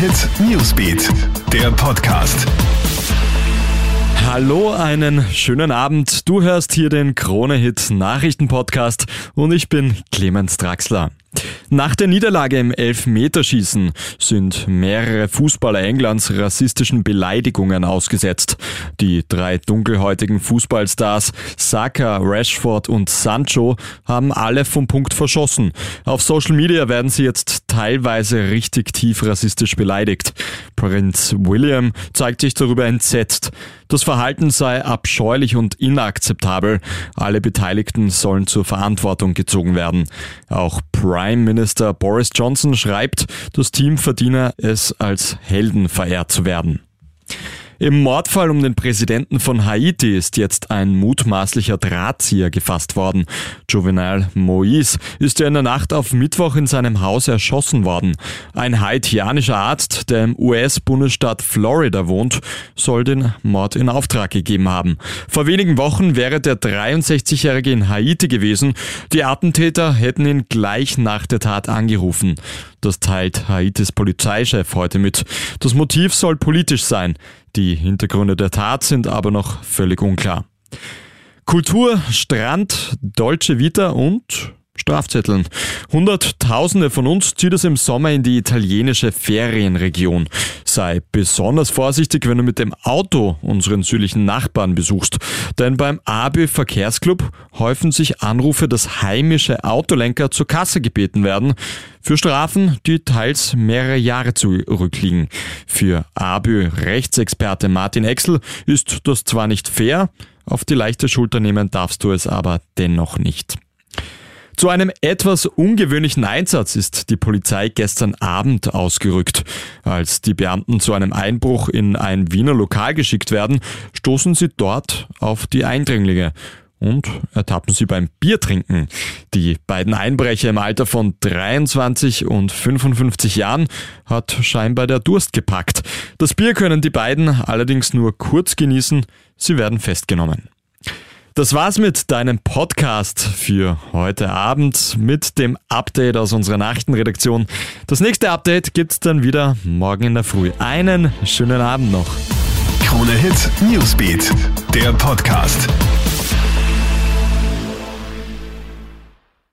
Hit Newsbeat, der Podcast. Hallo, einen schönen Abend. Du hörst hier den Krone Hit Nachrichten Podcast und ich bin Clemens Draxler. Nach der Niederlage im Elfmeterschießen sind mehrere Fußballer Englands rassistischen Beleidigungen ausgesetzt. Die drei dunkelhäutigen Fußballstars Saka, Rashford und Sancho haben alle vom Punkt verschossen. Auf Social Media werden sie jetzt teilweise richtig tief rassistisch beleidigt. Prinz William zeigt sich darüber entsetzt. Das Verhalten sei abscheulich und inakzeptabel. Alle Beteiligten sollen zur Verantwortung gezogen werden. Auch Prime Minister Boris Johnson schreibt, das Team verdiene es als Helden verehrt zu werden. Im Mordfall um den Präsidenten von Haiti ist jetzt ein mutmaßlicher Drahtzieher gefasst worden. Juvenal Moïse ist ja in der Nacht auf Mittwoch in seinem Haus erschossen worden. Ein haitianischer Arzt, der im US-Bundesstaat Florida wohnt, soll den Mord in Auftrag gegeben haben. Vor wenigen Wochen wäre der 63-Jährige in Haiti gewesen. Die Attentäter hätten ihn gleich nach der Tat angerufen. Das teilt Haitis Polizeichef heute mit. Das Motiv soll politisch sein. Die Hintergründe der Tat sind aber noch völlig unklar. Kultur, Strand, Dolce Vita und Strafzetteln. Hunderttausende von uns zieht es im Sommer in die italienische Ferienregion. Sei besonders vorsichtig, wenn du mit dem Auto unseren südlichen Nachbarn besuchst. Denn beim AB Verkehrsclub häufen sich Anrufe, dass heimische Autolenker zur Kasse gebeten werden. Für Strafen, die teils mehrere Jahre zurückliegen. Für ABÖ Rechtsexperte Martin Exel ist das zwar nicht fair, auf die leichte Schulter nehmen darfst du es aber dennoch nicht. Zu einem etwas ungewöhnlichen Einsatz ist die Polizei gestern Abend ausgerückt. Als die Beamten zu einem Einbruch in ein Wiener Lokal geschickt werden, stoßen sie dort auf die Eindringlinge und ertappen sie beim Biertrinken. Die beiden Einbrecher im Alter von 23 und 55 Jahren hat scheinbar der Durst gepackt. Das Bier können die beiden allerdings nur kurz genießen, sie werden festgenommen. Das war's mit deinem Podcast für heute Abend mit dem Update aus unserer Nachrichtenredaktion. Das nächste Update gibt's dann wieder morgen in der Früh. Einen schönen Abend noch. Krone Hit Newsbeat, der Podcast.